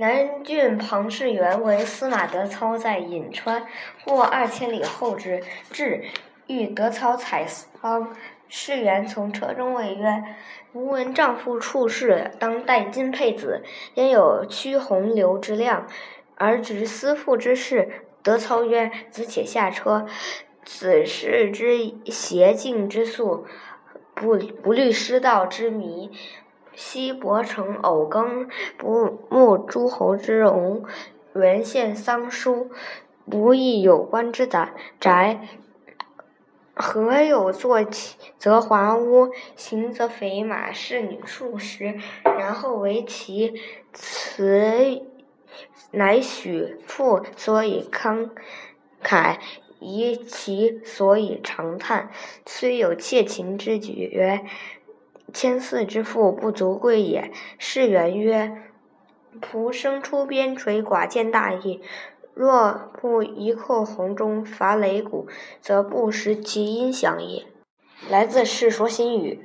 南郡庞士元为司马德操在颍川，过二千里后之，至，欲德操采桑。士元从车中谓曰：“吾闻丈夫处世，当戴金佩子，焉有屈鸿流之量？而执思妇之事。”德操曰：“子且下车。此事之邪径之速，不不虑师道之迷。”西伯承偶耕，不慕诸侯之荣；原献桑书，不议有官之宅。何有坐则华屋，行则肥马，侍女数十，然后为其辞乃许父所以慷慨，夷其所以长叹。虽有窃秦之绝。千驷之富不足贵也。士元曰：“仆生出边陲，寡见大义。若不一扣红中，伐擂鼓，则不识其音响也。”来自《世说新语》。